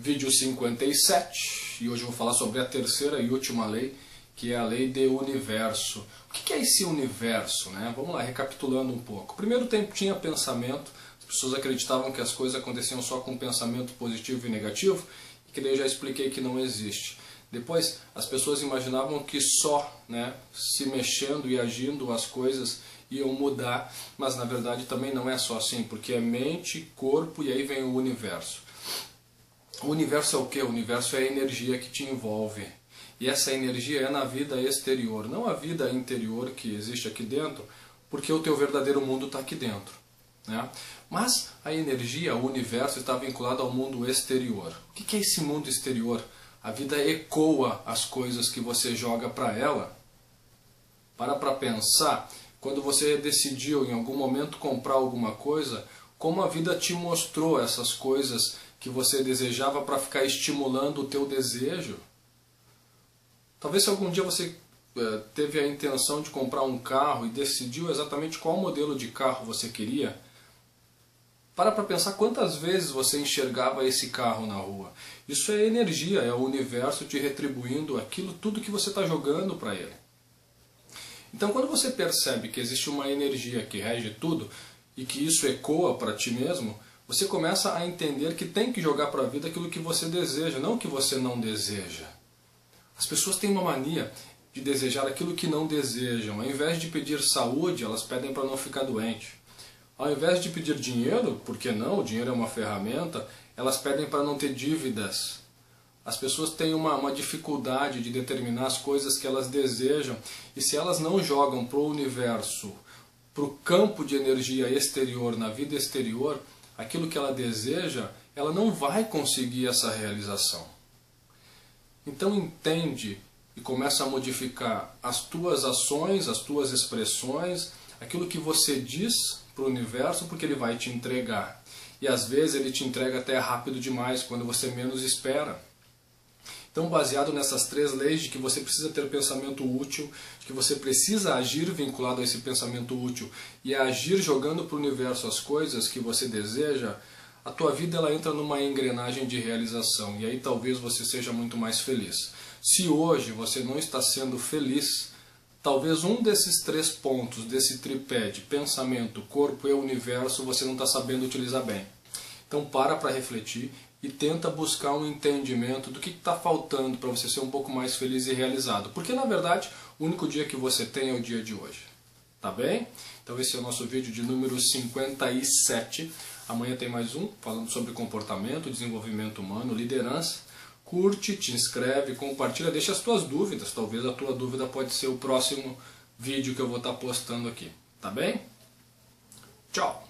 vídeo 57 e hoje eu vou falar sobre a terceira e última lei, que é a lei do universo. O que é esse universo? Né? Vamos lá, recapitulando um pouco. Primeiro tempo tinha pensamento, as pessoas acreditavam que as coisas aconteciam só com pensamento positivo e negativo, e que daí eu já expliquei que não existe. Depois, as pessoas imaginavam que só né, se mexendo e agindo as coisas iam mudar, mas na verdade também não é só assim, porque é mente, corpo e aí vem o universo. O universo é o que? O universo é a energia que te envolve. E essa energia é na vida exterior, não a vida interior que existe aqui dentro, porque o teu verdadeiro mundo está aqui dentro. Né? Mas a energia, o universo, está vinculado ao mundo exterior. O que é esse mundo exterior? A vida ecoa as coisas que você joga para ela. Para para pensar, quando você decidiu em algum momento comprar alguma coisa, como a vida te mostrou essas coisas que você desejava para ficar estimulando o teu desejo. Talvez se algum dia você eh, teve a intenção de comprar um carro e decidiu exatamente qual modelo de carro você queria, para para pensar quantas vezes você enxergava esse carro na rua. Isso é energia, é o universo te retribuindo aquilo tudo que você está jogando para ele. Então quando você percebe que existe uma energia que rege tudo e que isso ecoa para ti mesmo, você começa a entender que tem que jogar para a vida aquilo que você deseja, não o que você não deseja. As pessoas têm uma mania de desejar aquilo que não desejam. Ao invés de pedir saúde, elas pedem para não ficar doente. Ao invés de pedir dinheiro, porque não, o dinheiro é uma ferramenta, elas pedem para não ter dívidas. As pessoas têm uma, uma dificuldade de determinar as coisas que elas desejam, e se elas não jogam para o universo, para o campo de energia exterior, na vida exterior, aquilo que ela deseja, ela não vai conseguir essa realização. Então entende e começa a modificar as tuas ações, as tuas expressões, aquilo que você diz para o universo, porque ele vai te entregar. E às vezes ele te entrega até rápido demais, quando você menos espera. Então, baseado nessas três leis de que você precisa ter pensamento útil, de que você precisa agir vinculado a esse pensamento útil e agir jogando para o universo as coisas que você deseja, a tua vida ela entra numa engrenagem de realização e aí talvez você seja muito mais feliz. Se hoje você não está sendo feliz, talvez um desses três pontos, desse tripé de pensamento, corpo e universo, você não está sabendo utilizar bem. Então para para refletir e tenta buscar um entendimento do que está faltando para você ser um pouco mais feliz e realizado. Porque na verdade o único dia que você tem é o dia de hoje. Tá bem? Então esse é o nosso vídeo de número 57. Amanhã tem mais um falando sobre comportamento, desenvolvimento humano, liderança. Curte, te inscreve, compartilha, deixa as tuas dúvidas. Talvez a tua dúvida pode ser o próximo vídeo que eu vou estar postando aqui. Tá bem? Tchau!